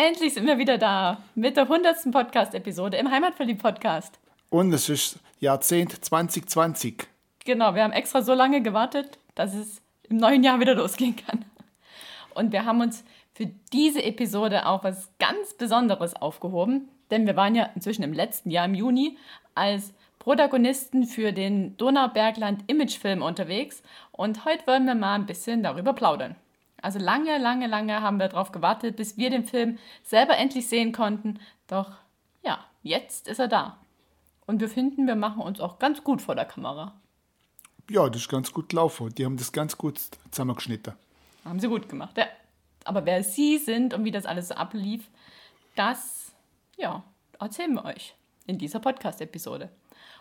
Endlich sind wir wieder da mit der 100. Podcast-Episode im Heimatverliebt-Podcast. Und es ist Jahrzehnt 2020. Genau, wir haben extra so lange gewartet, dass es im neuen Jahr wieder losgehen kann. Und wir haben uns für diese Episode auch was ganz Besonderes aufgehoben, denn wir waren ja inzwischen im letzten Jahr, im Juni, als Protagonisten für den Donaubergland Imagefilm unterwegs und heute wollen wir mal ein bisschen darüber plaudern. Also lange, lange, lange haben wir darauf gewartet, bis wir den Film selber endlich sehen konnten. Doch ja, jetzt ist er da. Und wir finden, wir machen uns auch ganz gut vor der Kamera. Ja, das ist ganz gut gelaufen. Die haben das ganz gut zusammengeschnitten. Haben sie gut gemacht, ja. Aber wer sie sind und wie das alles so ablief, das, ja, erzählen wir euch in dieser Podcast-Episode.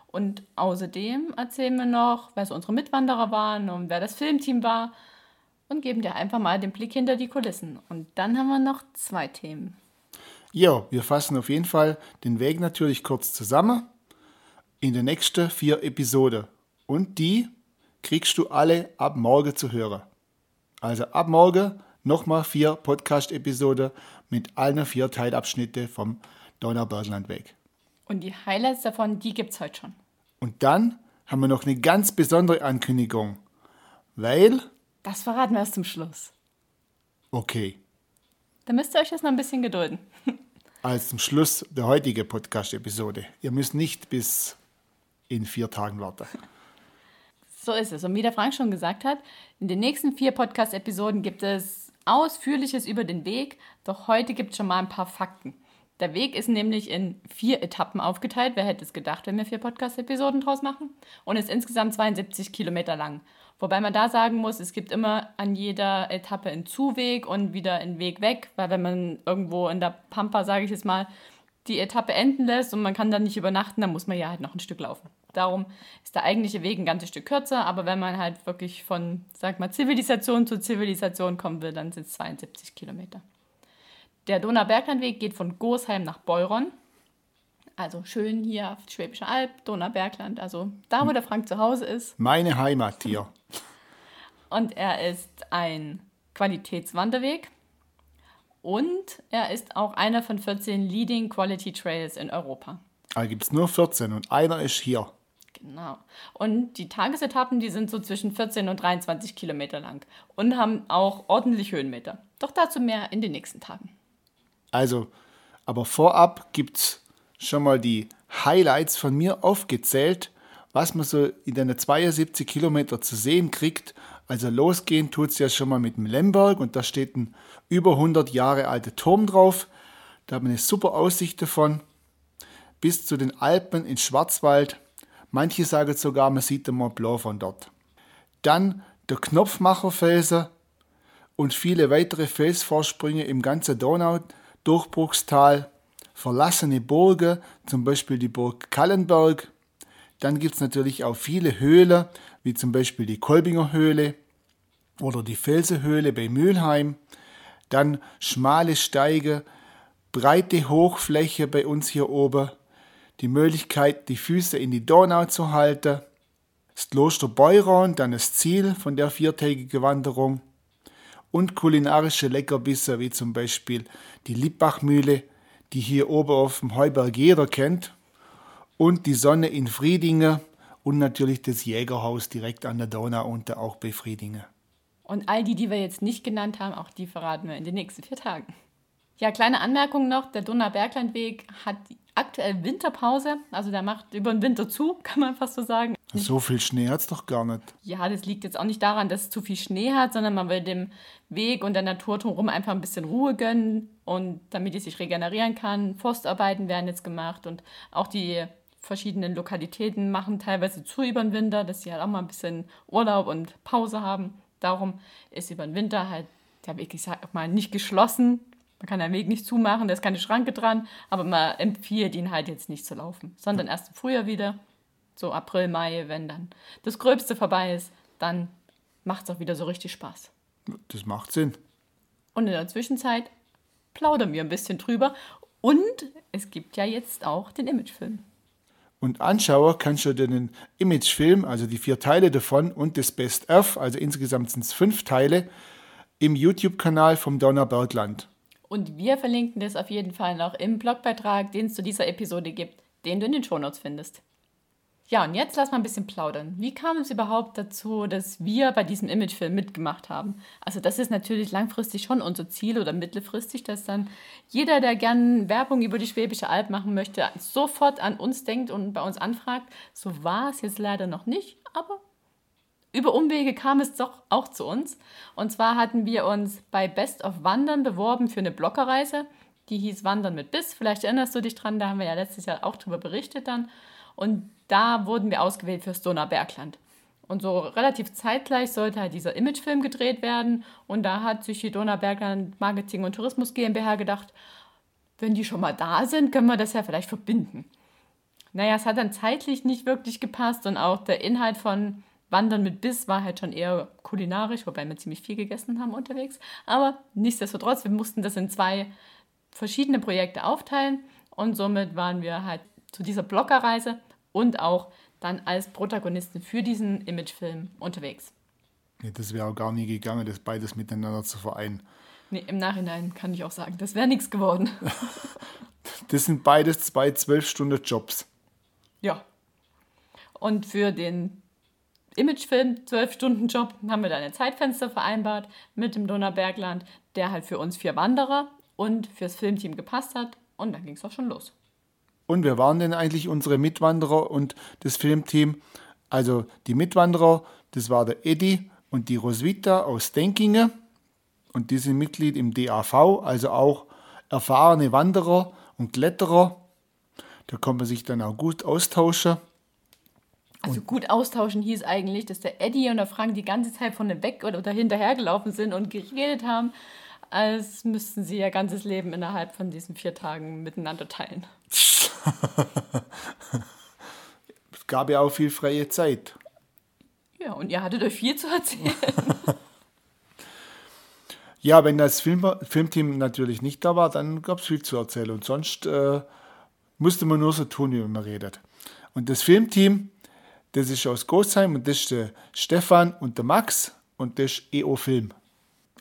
Und außerdem erzählen wir noch, wer so unsere Mitwanderer waren und wer das Filmteam war und geben dir einfach mal den Blick hinter die Kulissen. Und dann haben wir noch zwei Themen. Ja, wir fassen auf jeden Fall den Weg natürlich kurz zusammen in den nächsten vier Episoden. Und die kriegst du alle ab morgen zu hören. Also ab morgen nochmal vier Podcast-Episoden mit allen vier Teilabschnitten vom Donauberglandweg. Und die Highlights davon, die gibt es heute schon. Und dann haben wir noch eine ganz besondere Ankündigung, weil... Das verraten wir erst zum Schluss. Okay. Da müsst ihr euch jetzt noch ein bisschen gedulden. Als zum Schluss der heutigen Podcast-Episode. Ihr müsst nicht bis in vier Tagen warten. So ist es. Und wie der Frank schon gesagt hat, in den nächsten vier Podcast-Episoden gibt es Ausführliches über den Weg, doch heute gibt es schon mal ein paar Fakten. Der Weg ist nämlich in vier Etappen aufgeteilt. Wer hätte es gedacht, wenn wir vier Podcast-Episoden draus machen? Und ist insgesamt 72 Kilometer lang. Wobei man da sagen muss, es gibt immer an jeder Etappe einen Zuweg und wieder einen Weg weg, weil wenn man irgendwo in der Pampa, sage ich jetzt mal, die Etappe enden lässt und man kann dann nicht übernachten, dann muss man ja halt noch ein Stück laufen. Darum ist der eigentliche Weg ein ganzes Stück kürzer, aber wenn man halt wirklich von, sag mal, Zivilisation zu Zivilisation kommen will, dann sind es 72 Kilometer. Der Donauberglandweg geht von Gosheim nach Beuron. Also schön hier auf Schwäbische Alb, Donaubergland, also da, wo der Frank zu Hause ist. Meine Heimat hier. Und er ist ein Qualitätswanderweg und er ist auch einer von 14 Leading Quality Trails in Europa. Da gibt es nur 14 und einer ist hier. Genau. Und die Tagesetappen, die sind so zwischen 14 und 23 Kilometer lang und haben auch ordentlich Höhenmeter. Doch dazu mehr in den nächsten Tagen. Also, aber vorab gibt es schon mal die Highlights von mir aufgezählt, was man so in den 72 Kilometer zu sehen kriegt. Also losgehen tut es ja schon mal mit dem Lemberg und da steht ein über 100 Jahre alter Turm drauf. Da hat man eine super Aussicht davon. Bis zu den Alpen in Schwarzwald. Manche sagen sogar, man sieht den Mont Blanc von dort. Dann der Knopfmacherfelser und viele weitere Felsvorsprünge im ganzen Donau-Durchbruchstal. Verlassene Burgen, zum Beispiel die Burg Kallenberg. Dann gibt es natürlich auch viele Höhlen, wie zum Beispiel die Kolbinger Höhle oder die Felsenhöhle bei Mülheim. Dann schmale Steige, breite Hochfläche bei uns hier oben, die Möglichkeit, die Füße in die Donau zu halten, das Kloster Beuron, dann das Ziel von der viertägigen Wanderung und kulinarische Leckerbisse wie zum Beispiel die Lippachmühle, die hier oben auf dem Heuberg jeder kennt, und die Sonne in Friedingen und natürlich das Jägerhaus direkt an der Donau unten auch bei Friedingen. Und all die, die wir jetzt nicht genannt haben, auch die verraten wir in den nächsten vier Tagen. Ja, kleine Anmerkung noch, der Donauberglandweg hat aktuell Winterpause, also der macht über den Winter zu, kann man fast so sagen. So viel Schnee hat es doch gar nicht. Ja, das liegt jetzt auch nicht daran, dass es zu viel Schnee hat, sondern man will dem Weg und der Natur drumherum einfach ein bisschen Ruhe gönnen und damit die sich regenerieren kann. Forstarbeiten werden jetzt gemacht und auch die verschiedenen Lokalitäten machen teilweise zu über den Winter, dass sie halt auch mal ein bisschen Urlaub und Pause haben. Darum ist über den Winter halt der Weg, ich sag mal, nicht geschlossen, Man kann den Weg nicht zumachen, da ist keine Schranke dran, aber man empfiehlt ihn halt jetzt nicht zu laufen, sondern erst im Frühjahr wieder, so April, Mai, wenn dann das Gröbste vorbei ist, dann macht es auch wieder so richtig Spaß. Das macht Sinn. Und in der Zwischenzeit plaudern wir ein bisschen drüber. Und es gibt ja jetzt auch den Imagefilm. Und anschauen kannst du den Imagefilm, also die vier Teile davon und das Best of, also insgesamt sind es fünf Teile, im YouTube-Kanal vom Donnerbergland. Und wir verlinken das auf jeden Fall noch im Blogbeitrag, den es zu dieser Episode gibt, den du in den Shownotes findest. Ja, und jetzt lass mal ein bisschen plaudern. Wie kam es überhaupt dazu, dass wir bei diesem Imagefilm mitgemacht haben? Also das ist natürlich langfristig schon unser Ziel oder mittelfristig, dass dann jeder, der gern Werbung über die Schwäbische Alb machen möchte, sofort an uns denkt und bei uns anfragt. So war es jetzt leider noch nicht, aber über Umwege kam es doch auch zu uns. Und zwar hatten wir uns bei Best of Wandern beworben für eine Blockerreise. Die hieß Wandern mit Biss. Vielleicht erinnerst du dich dran, da haben wir ja letztes Jahr auch drüber berichtet dann. Und da wurden wir ausgewählt fürs Donaubergland. Und so relativ zeitgleich sollte halt dieser Imagefilm gedreht werden. Und da hat sich die Donaubergland Marketing und Tourismus GmbH gedacht, wenn die schon mal da sind, können wir das ja vielleicht verbinden. Naja, es hat dann zeitlich nicht wirklich gepasst und auch der Inhalt von Wandern mit Biss war halt schon eher kulinarisch, wobei wir ziemlich viel gegessen haben unterwegs. Aber nichtsdestotrotz, wir mussten das in zwei verschiedene Projekte aufteilen und somit waren wir halt zu dieser Blockerreise und auch dann als Protagonisten für diesen Imagefilm unterwegs. Nee, das wäre auch gar nie gegangen, das beides miteinander zu vereinen. Nee, im Nachhinein kann ich auch sagen, das wäre nichts geworden. das sind beides zwei zwölf Stunden Jobs. Ja. Und für den Imagefilm, zwölf Stunden Job, haben wir dann ein Zeitfenster vereinbart mit dem Donaubergland, der halt für uns vier Wanderer und fürs Filmteam gepasst hat. Und dann ging es auch schon los. Und wer waren denn eigentlich unsere Mitwanderer und das Filmteam? Also die Mitwanderer, das war der Eddie und die Roswitha aus Denkingen. Und die sind Mitglied im DAV, also auch erfahrene Wanderer und Kletterer. Da kann man sich dann auch gut austauschen. Also gut austauschen hieß eigentlich, dass der Eddie und der Frank die ganze Zeit von dem weg oder hinterher gelaufen sind und geredet haben, als müssten sie ihr ganzes Leben innerhalb von diesen vier Tagen miteinander teilen. es gab ja auch viel freie Zeit. Ja, und ihr hattet euch viel zu erzählen. ja, wenn das Film, Filmteam natürlich nicht da war, dann gab es viel zu erzählen. Und sonst äh, musste man nur so tun, wie man redet. Und das Filmteam, das ist aus Großheim und das ist der Stefan und der Max und das ist EO Film.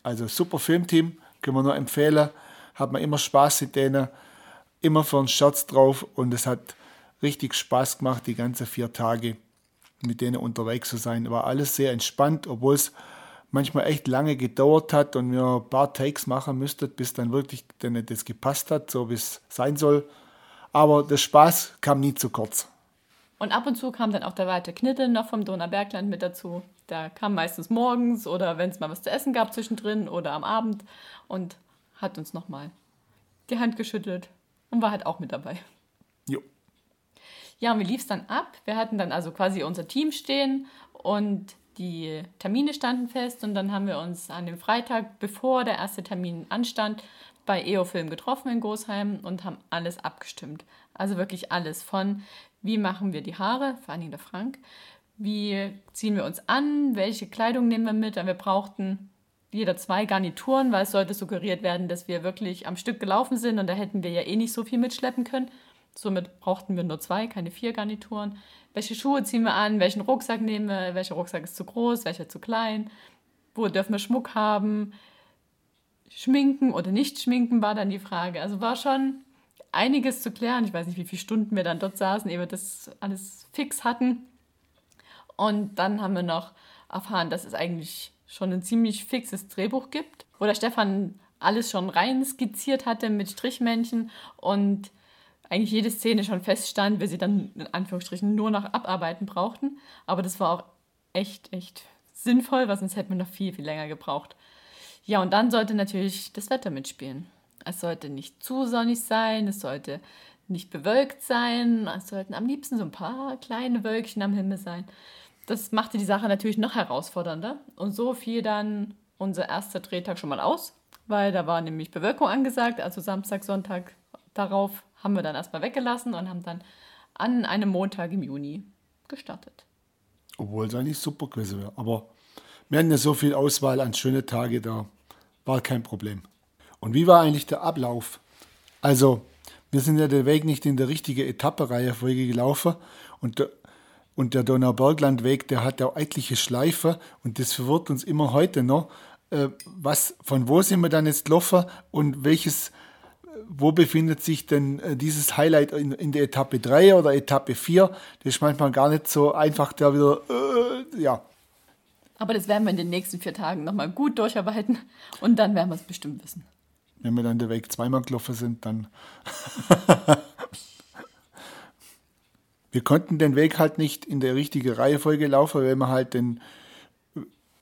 Also super Filmteam, können wir nur empfehlen. Hat man immer Spaß mit denen immer für einen Scherz drauf und es hat richtig Spaß gemacht, die ganzen vier Tage mit denen unterwegs zu sein. War alles sehr entspannt, obwohl es manchmal echt lange gedauert hat und wir ein paar Takes machen müssten, bis dann wirklich dann das gepasst hat, so wie es sein soll. Aber der Spaß kam nie zu kurz. Und ab und zu kam dann auch der Walter Knittel noch vom Donaubergland mit dazu. Der kam meistens morgens oder wenn es mal was zu essen gab zwischendrin oder am Abend und hat uns nochmal die Hand geschüttelt und war halt auch mit dabei. Jo. Ja, und wie lief es dann ab? Wir hatten dann also quasi unser Team stehen und die Termine standen fest und dann haben wir uns an dem Freitag, bevor der erste Termin anstand, bei EO-Film getroffen in Gosheim und haben alles abgestimmt. Also wirklich alles von, wie machen wir die Haare, vor Dingen der Frank, wie ziehen wir uns an, welche Kleidung nehmen wir mit, wir brauchten jeder zwei Garnituren, weil es sollte suggeriert werden, dass wir wirklich am Stück gelaufen sind und da hätten wir ja eh nicht so viel mitschleppen können. Somit brauchten wir nur zwei, keine vier Garnituren. Welche Schuhe ziehen wir an? Welchen Rucksack nehmen wir? Welcher Rucksack ist zu groß? Welcher zu klein? Wo dürfen wir Schmuck haben? Schminken oder nicht schminken war dann die Frage. Also war schon einiges zu klären. Ich weiß nicht, wie viele Stunden wir dann dort saßen, ehe wir das alles fix hatten. Und dann haben wir noch erfahren, dass es eigentlich schon ein ziemlich fixes Drehbuch gibt, wo der Stefan alles schon rein skizziert hatte mit Strichmännchen und eigentlich jede Szene schon feststand, wir sie dann in Anführungsstrichen nur noch abarbeiten brauchten. Aber das war auch echt, echt sinnvoll, weil sonst hätten wir noch viel, viel länger gebraucht. Ja, und dann sollte natürlich das Wetter mitspielen. Es sollte nicht zu sonnig sein, es sollte nicht bewölkt sein, es sollten am liebsten so ein paar kleine Wölkchen am Himmel sein das machte die Sache natürlich noch herausfordernder. Und so fiel dann unser erster Drehtag schon mal aus. weil da war nämlich Bewölkung angesagt. Also Samstag, Sonntag darauf haben wir dann erstmal weggelassen und haben dann an einem Montag im Juni gestartet. Obwohl es eigentlich super gewesen wäre. Aber wir hatten ja so viel Auswahl an schönen Tagen, da war kein Problem. Und wie war eigentlich der Ablauf? Also, wir sind ja den Weg nicht in der richtigen Etappenreihenfolge gelaufen und und der Donauberglandweg, der hat ja etliche Schleifen und das verwirrt uns immer heute noch. Äh, was, von wo sind wir dann jetzt gelaufen und welches, wo befindet sich denn äh, dieses Highlight in, in, der Etappe 3 oder Etappe 4? Das ist manchmal gar nicht so einfach, da wieder, äh, ja. Aber das werden wir in den nächsten vier Tagen nochmal gut durcharbeiten und dann werden wir es bestimmt wissen. Wenn wir dann den Weg zweimal gelaufen sind, dann. wir konnten den Weg halt nicht in der richtigen Reihenfolge laufen, weil wir halt den,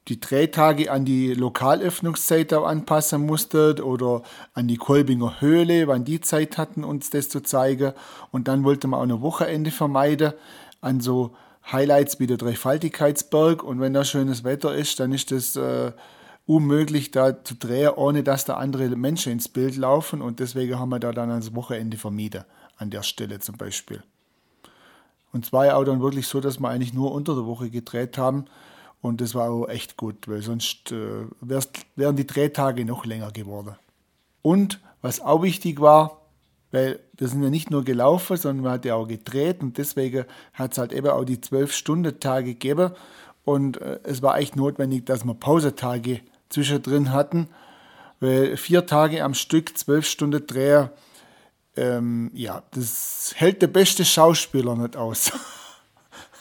die Drehtage an die Lokalöffnungszeit anpassen mussten oder an die Kolbinger Höhle, wann die Zeit hatten, uns das zu zeigen. Und dann wollten wir auch ein Wochenende vermeiden an so Highlights wie der Dreifaltigkeitsberg. Und wenn da schönes Wetter ist, dann ist das äh, unmöglich, da zu drehen, ohne dass da andere Menschen ins Bild laufen. Und deswegen haben wir da dann das Wochenende vermieden, an der Stelle zum Beispiel. Und ja auch dann wirklich so, dass wir eigentlich nur unter der Woche gedreht haben. Und das war auch echt gut, weil sonst äh, wären die Drehtage noch länger geworden. Und was auch wichtig war, weil wir sind ja nicht nur gelaufen, sondern man hat ja auch gedreht und deswegen hat es halt eben auch die 12-Stunden-Tage gegeben. Und äh, es war echt notwendig, dass wir Pausetage zwischendrin hatten, weil vier Tage am Stück, zwölf Stunden Dreher, ähm, ja, das hält der beste Schauspieler nicht aus.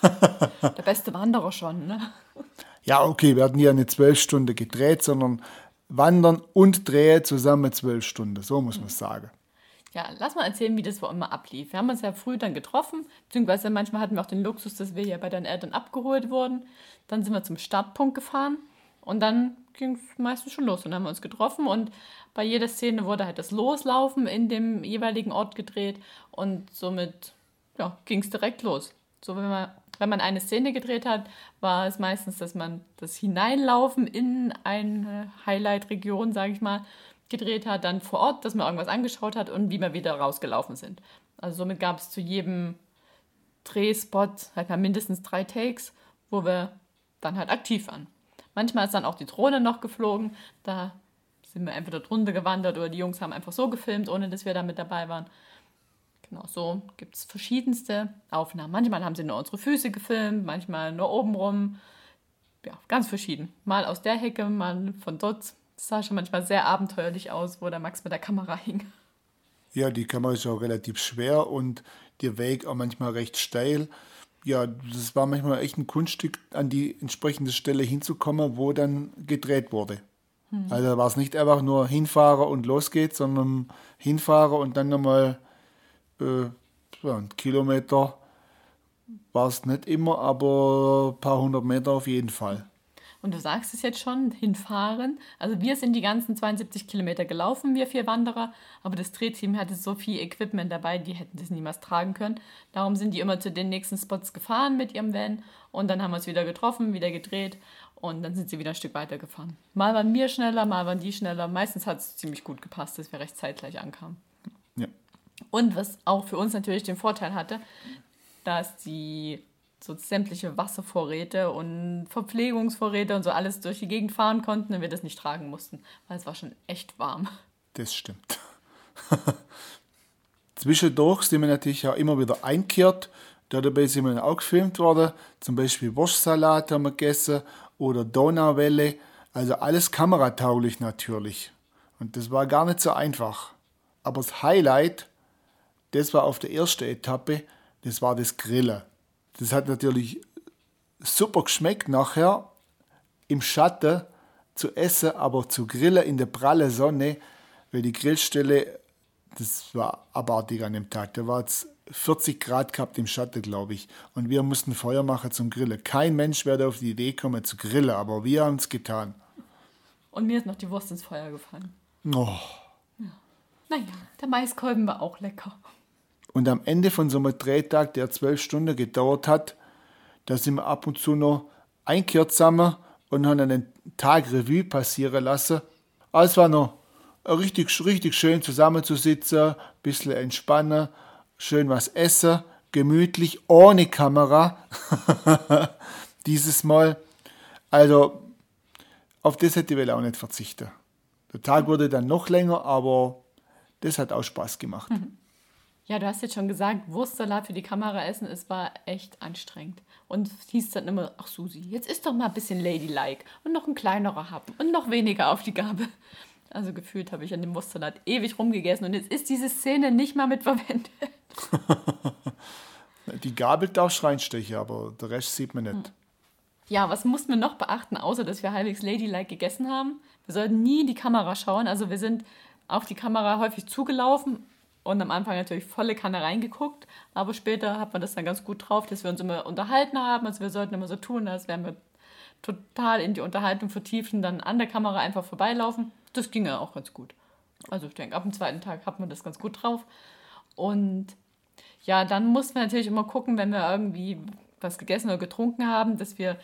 der beste Wanderer schon, ne? Ja, okay, wir hatten ja nicht zwölf Stunden gedreht, sondern Wandern und Drehen zusammen zwölf Stunden, so muss man sagen. Ja, lass mal erzählen, wie das wo immer ablief. Wir haben uns ja früh dann getroffen, beziehungsweise manchmal hatten wir auch den Luxus, dass wir ja bei deinen Eltern abgeholt wurden. Dann sind wir zum Startpunkt gefahren und dann ging es meistens schon los. Und dann haben wir uns getroffen und bei jeder Szene wurde halt das Loslaufen in dem jeweiligen Ort gedreht und somit ja, ging es direkt los. So, wenn man, wenn man eine Szene gedreht hat, war es meistens, dass man das Hineinlaufen in eine Highlight-Region, sage ich mal, gedreht hat, dann vor Ort, dass man irgendwas angeschaut hat und wie wir wieder rausgelaufen sind. Also somit gab es zu jedem Drehspot halt mal mindestens drei Takes, wo wir dann halt aktiv waren. Manchmal ist dann auch die Drohne noch geflogen, da sind wir entweder drunter gewandert oder die Jungs haben einfach so gefilmt, ohne dass wir da mit dabei waren. Genau, so gibt es verschiedenste Aufnahmen. Manchmal haben sie nur unsere Füße gefilmt, manchmal nur obenrum. Ja, ganz verschieden. Mal aus der Hecke, mal von dort. Das sah schon manchmal sehr abenteuerlich aus, wo der Max mit der Kamera hing. Ja, die Kamera ist auch relativ schwer und der Weg auch manchmal recht steil. Ja, das war manchmal echt ein Kunststück, an die entsprechende Stelle hinzukommen, wo dann gedreht wurde. Hm. Also war es nicht einfach nur hinfahren und los geht's, sondern hinfahren und dann nochmal äh, ja, ein Kilometer war es nicht immer, aber ein paar hundert Meter auf jeden Fall. Und du sagst es jetzt schon, hinfahren. Also wir sind die ganzen 72 Kilometer gelaufen, wir vier Wanderer, aber das Drehteam hatte so viel Equipment dabei, die hätten das niemals tragen können. Darum sind die immer zu den nächsten Spots gefahren mit ihrem Van und dann haben wir es wieder getroffen, wieder gedreht und dann sind sie wieder ein Stück weiter gefahren. Mal waren wir schneller, mal waren die schneller. Meistens hat es ziemlich gut gepasst, dass wir recht zeitgleich ankamen. Ja. Und was auch für uns natürlich den Vorteil hatte, dass die so sämtliche Wasservorräte und Verpflegungsvorräte und so alles durch die Gegend fahren konnten und wir das nicht tragen mussten, weil es war schon echt warm. Das stimmt. Zwischendurch sind wir natürlich auch immer wieder einkehrt. Dabei sind wir auch gefilmt worden. Zum Beispiel Wurstsalat haben wir gegessen oder Donauwelle. Also alles kameratauglich natürlich. Und das war gar nicht so einfach. Aber das Highlight, das war auf der ersten Etappe, das war das Grillen. Das hat natürlich super geschmeckt nachher im Schatten zu essen, aber zu grillen in der pralle Sonne, weil die Grillstelle, das war abartig an dem Tag. Da war es 40 Grad gehabt im Schatten, glaube ich. Und wir mussten Feuer machen zum Grillen. Kein Mensch werde auf die Idee kommen zu grillen, aber wir haben es getan. Und mir ist noch die Wurst ins Feuer gefallen. Oh. Ja. Naja, der Maiskolben war auch lecker. Und am Ende von so einem Drehtag, der zwölf Stunden gedauert hat, da sind wir ab und zu noch einkehrt zusammen und haben einen Tag Revue passieren lassen. Aber es war noch, richtig, richtig schön zusammenzusitzen, ein bisschen entspannen, schön was essen, gemütlich, ohne Kamera. Dieses Mal. Also, auf das hätte ich auch nicht verzichten. Der Tag wurde dann noch länger, aber das hat auch Spaß gemacht. Ja, du hast jetzt schon gesagt, Wurstsalat für die Kamera essen, es war echt anstrengend. Und es hieß dann immer, ach Susi, jetzt ist doch mal ein bisschen ladylike und noch ein kleinerer Happen und noch weniger auf die Gabel. Also gefühlt habe ich an dem Wurstsalat ewig rumgegessen und jetzt ist diese Szene nicht mal mit verwendet. Die Gabel darfst reinstechen, aber der Rest sieht man nicht. Ja, was mussten wir noch beachten, außer dass wir halbwegs ladylike gegessen haben? Wir sollten nie in die Kamera schauen. Also wir sind auf die Kamera häufig zugelaufen und am Anfang natürlich volle Kanne reingeguckt. Aber später hat man das dann ganz gut drauf, dass wir uns immer unterhalten haben. Also wir sollten immer so tun, als wären wir total in die Unterhaltung vertiefen, dann an der Kamera einfach vorbeilaufen. Das ging ja auch ganz gut. Also ich denke, ab dem zweiten Tag hat man das ganz gut drauf. Und ja, dann mussten wir natürlich immer gucken, wenn wir irgendwie was gegessen oder getrunken haben, dass wir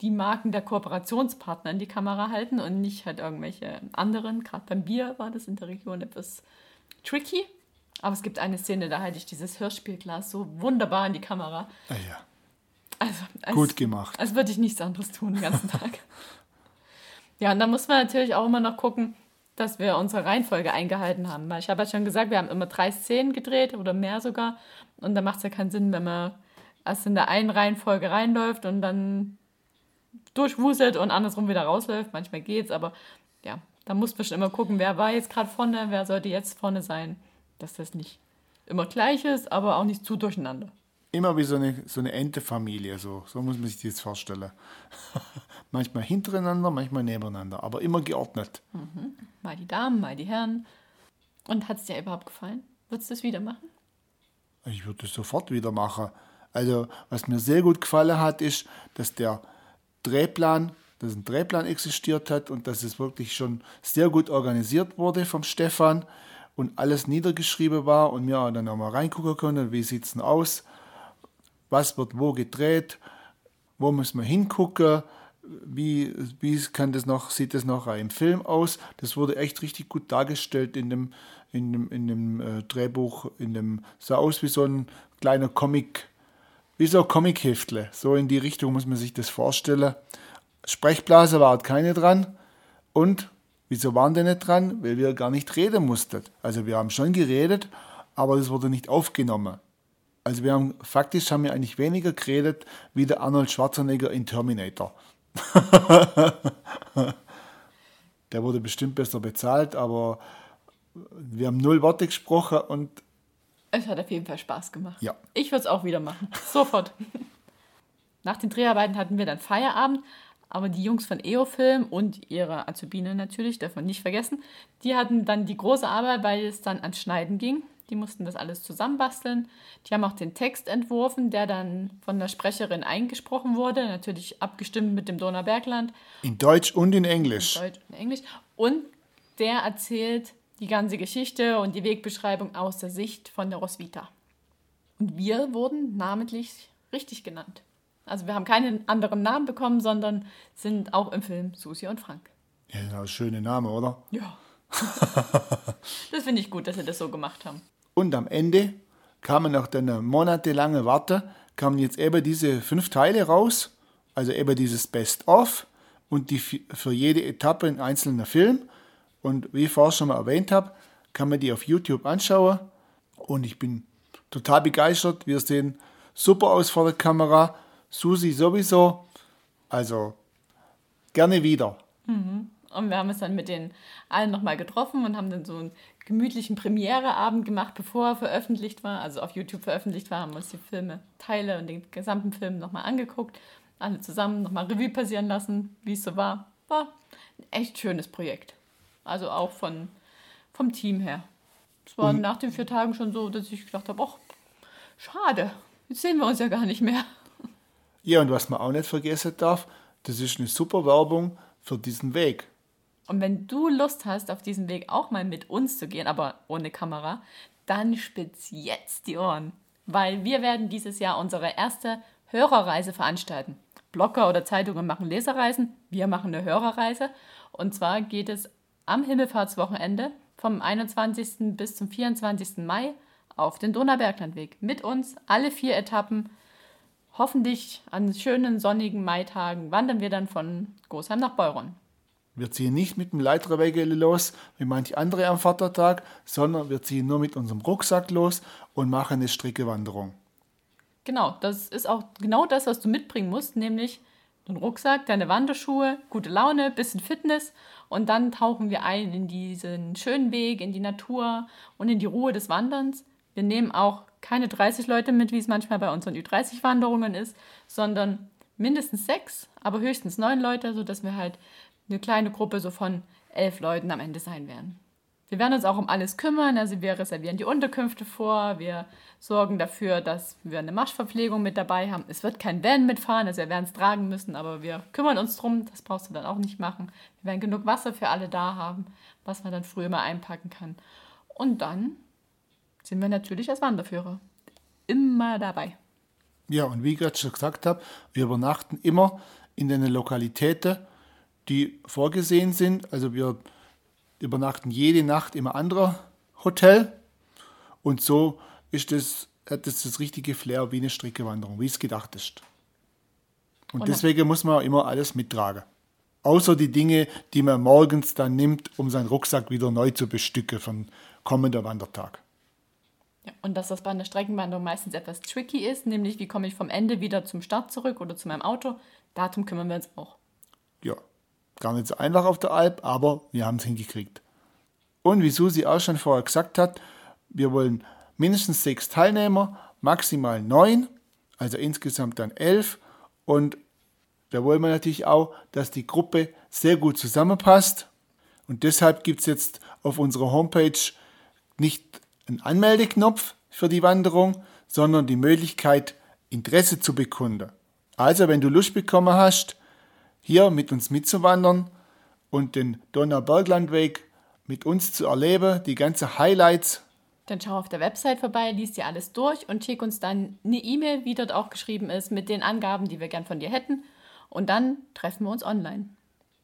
die Marken der Kooperationspartner in die Kamera halten und nicht halt irgendwelche anderen. Gerade beim Bier war das in der Region etwas tricky. Aber es gibt eine Szene, da halte ich dieses Hörspielglas so wunderbar in die Kamera. Ah ja. Also, als, Gut gemacht. Als würde ich nichts anderes tun den ganzen Tag. ja, und da muss man natürlich auch immer noch gucken, dass wir unsere Reihenfolge eingehalten haben. Weil ich habe ja schon gesagt, wir haben immer drei Szenen gedreht oder mehr sogar. Und da macht es ja keinen Sinn, wenn man erst in der einen Reihenfolge reinläuft und dann durchwuselt und andersrum wieder rausläuft. Manchmal geht's, aber ja, da muss man schon immer gucken, wer war jetzt gerade vorne, wer sollte jetzt vorne sein. Dass das nicht immer gleich ist, aber auch nicht zu durcheinander. Immer wie so eine, so eine Entefamilie, so, so muss man sich das vorstellen. manchmal hintereinander, manchmal nebeneinander, aber immer geordnet. Mal die Damen, mal die Herren. Und hat es dir überhaupt gefallen? Würdest du es wieder machen? Ich würde es sofort wieder machen. Also, was mir sehr gut gefallen hat, ist, dass der Drehplan, dass ein Drehplan existiert hat und dass es wirklich schon sehr gut organisiert wurde vom Stefan und alles niedergeschrieben war und dann auch mal reingucken können, wie sieht es denn aus, was wird wo gedreht, wo muss man hingucken, wie, wie kann das noch, sieht das noch im Film aus. Das wurde echt richtig gut dargestellt in dem, in dem, in dem äh, Drehbuch, in dem, sah aus wie so ein kleiner Comic, wie so ein Comic-Heftle. So in die Richtung muss man sich das vorstellen. Sprechblase war halt keine dran. Und wieso waren die nicht dran? Weil wir gar nicht reden mussten. Also wir haben schon geredet, aber das wurde nicht aufgenommen. Also wir haben, faktisch haben wir eigentlich weniger geredet wie der Arnold Schwarzenegger in Terminator. der wurde bestimmt besser bezahlt, aber wir haben null Worte gesprochen und Es hat auf jeden Fall Spaß gemacht. Ja. Ich würde es auch wieder machen. Sofort. Nach den Dreharbeiten hatten wir dann Feierabend, aber die Jungs von EO-Film und ihre Azubine natürlich, darf man nicht vergessen, die hatten dann die große Arbeit, weil es dann ans Schneiden ging. Die mussten das alles zusammenbasteln. Die haben auch den Text entworfen, der dann von der Sprecherin eingesprochen wurde, natürlich abgestimmt mit dem Donaubergland. in Deutsch und in Englisch. Deutsch und Englisch. Und der erzählt die ganze Geschichte und die Wegbeschreibung aus der Sicht von der Roswitha. Und wir wurden namentlich richtig genannt. Also wir haben keinen anderen Namen bekommen, sondern sind auch im Film Susi und Frank. Ja, das ist ein schöner Name, oder? Ja. das finde ich gut, dass sie das so gemacht haben. Und am Ende kamen nach einer monatelangen Warte, kamen jetzt eben diese fünf Teile raus, also eben dieses Best-of und die für jede Etappe ein einzelner Film. Und wie ich vorher schon mal erwähnt habe, kann man die auf YouTube anschauen. Und ich bin total begeistert. Wir sehen super aus vor der Kamera. Susi sowieso. Also gerne wieder. Und wir haben uns dann mit den allen nochmal getroffen und haben dann so einen gemütlichen Premiereabend gemacht, bevor er veröffentlicht war, also auf YouTube veröffentlicht war, haben uns die Filme, Teile und den gesamten Film nochmal angeguckt, alle zusammen nochmal Revue passieren lassen, wie es so war. War ein echt schönes Projekt. Also auch von, vom Team her. Es war nach den vier Tagen schon so, dass ich gedacht habe, ach, schade, jetzt sehen wir uns ja gar nicht mehr. Ja, und was man auch nicht vergessen darf, das ist eine super Werbung für diesen Weg. Und wenn du Lust hast, auf diesen Weg auch mal mit uns zu gehen, aber ohne Kamera, dann spitz jetzt die Ohren. Weil wir werden dieses Jahr unsere erste Hörerreise veranstalten. Blogger oder Zeitungen machen Leserreisen, wir machen eine Hörerreise. Und zwar geht es am Himmelfahrtswochenende vom 21. bis zum 24. Mai auf den Donauberglandweg. Mit uns alle vier Etappen. Hoffentlich an schönen sonnigen Maitagen wandern wir dann von Gosheim nach Beuron. Wir ziehen nicht mit dem Leiterwägele los, wie manche andere am Vatertag, sondern wir ziehen nur mit unserem Rucksack los und machen eine Strickewanderung. Genau, das ist auch genau das, was du mitbringen musst, nämlich den Rucksack, deine Wanderschuhe, gute Laune, bisschen Fitness und dann tauchen wir ein in diesen schönen Weg, in die Natur und in die Ruhe des Wanderns. Wir nehmen auch keine 30 Leute mit, wie es manchmal bei unseren Ü30-Wanderungen ist, sondern mindestens sechs, aber höchstens neun Leute, sodass wir halt eine kleine Gruppe so von elf Leuten am Ende sein werden. Wir werden uns auch um alles kümmern, also wir reservieren die Unterkünfte vor, wir sorgen dafür, dass wir eine Marschverpflegung mit dabei haben. Es wird kein Van mitfahren, also wir werden es tragen müssen, aber wir kümmern uns drum, das brauchst du dann auch nicht machen. Wir werden genug Wasser für alle da haben, was man dann früher mal einpacken kann. Und dann sind wir natürlich als Wanderführer immer dabei. Ja, und wie ich gerade schon gesagt habe, wir übernachten immer in den Lokalitäten, die vorgesehen sind. Also wir übernachten jede Nacht im anderen Hotel und so ist das, hat das das richtige Flair wie eine Streckewanderung, wie es gedacht ist. Und, und deswegen muss man immer alles mittragen. Außer die Dinge, die man morgens dann nimmt, um seinen Rucksack wieder neu zu bestücken für den kommenden Wandertag. Und dass das bei einer Streckenwanderung meistens etwas tricky ist, nämlich wie komme ich vom Ende wieder zum Start zurück oder zu meinem Auto, darum kümmern wir uns auch. Ja, Gar nicht so einfach auf der Alp, aber wir haben es hingekriegt. Und wie Susi auch schon vorher gesagt hat, wir wollen mindestens sechs Teilnehmer, maximal neun, also insgesamt dann elf. Und da wollen wir natürlich auch, dass die Gruppe sehr gut zusammenpasst. Und deshalb gibt es jetzt auf unserer Homepage nicht einen Anmeldeknopf für die Wanderung, sondern die Möglichkeit, Interesse zu bekunden. Also, wenn du Lust bekommen hast, hier mit uns mitzuwandern und den Donauberglandweg mit uns zu erleben, die ganzen Highlights. Dann schau auf der Website vorbei, liest dir alles durch und schick uns dann eine E-Mail, wie dort auch geschrieben ist, mit den Angaben, die wir gern von dir hätten. Und dann treffen wir uns online.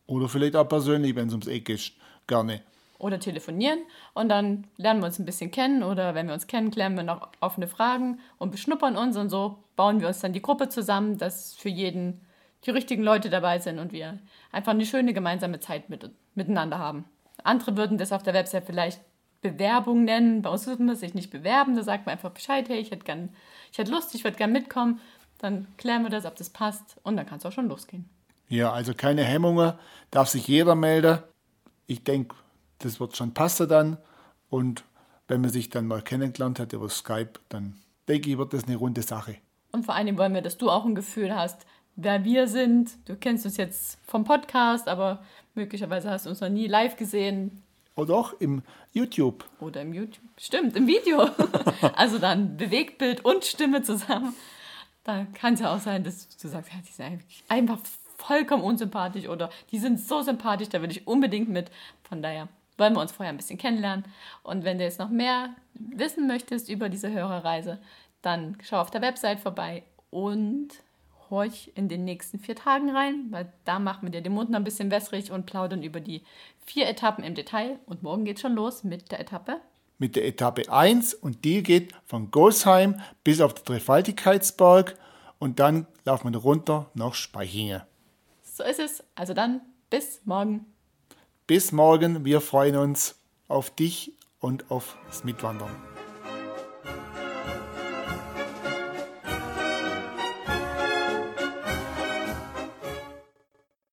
Oder vielleicht auch persönlich, wenn es ums Eck ist. Gerne. Oder telefonieren und dann lernen wir uns ein bisschen kennen oder wenn wir uns kennen, klären wir noch offene Fragen und beschnuppern uns und so bauen wir uns dann die Gruppe zusammen, dass für jeden die richtigen Leute dabei sind und wir einfach eine schöne gemeinsame Zeit mit, miteinander haben. Andere würden das auf der Website vielleicht Bewerbung nennen. Bei uns muss man sich nicht bewerben. Da sagt man einfach Bescheid, hey, ich hätte gern, ich hätte Lust, ich würde gern mitkommen. Dann klären wir das, ob das passt und dann kann es auch schon losgehen. Ja, also keine Hemmungen, darf sich jeder melden. Ich denke, das wird schon passen dann. Und wenn man sich dann mal kennengelernt hat über Skype, dann denke ich, wird das eine runde Sache. Und vor allem wollen wir, dass du auch ein Gefühl hast, wer wir sind. Du kennst uns jetzt vom Podcast, aber möglicherweise hast du uns noch nie live gesehen. Oder auch im YouTube. Oder im YouTube. Stimmt, im Video. also dann Bewegtbild und Stimme zusammen. Da kann es ja auch sein, dass du sagst, ja, die sind einfach vollkommen unsympathisch oder die sind so sympathisch, da will ich unbedingt mit. Von daher wollen wir uns vorher ein bisschen kennenlernen. Und wenn du jetzt noch mehr wissen möchtest über diese Hörerreise, dann schau auf der Website vorbei und horch in den nächsten vier Tagen rein, weil da machen wir dir den Mund noch ein bisschen wässrig und plaudern über die vier Etappen im Detail. Und morgen geht schon los mit der Etappe. Mit der Etappe 1 und die geht von Gosheim bis auf den Dreifaltigkeitsberg und dann laufen wir runter nach Speichingen. So ist es. Also dann bis morgen. Bis morgen. Wir freuen uns auf dich und auf das Mitwandern.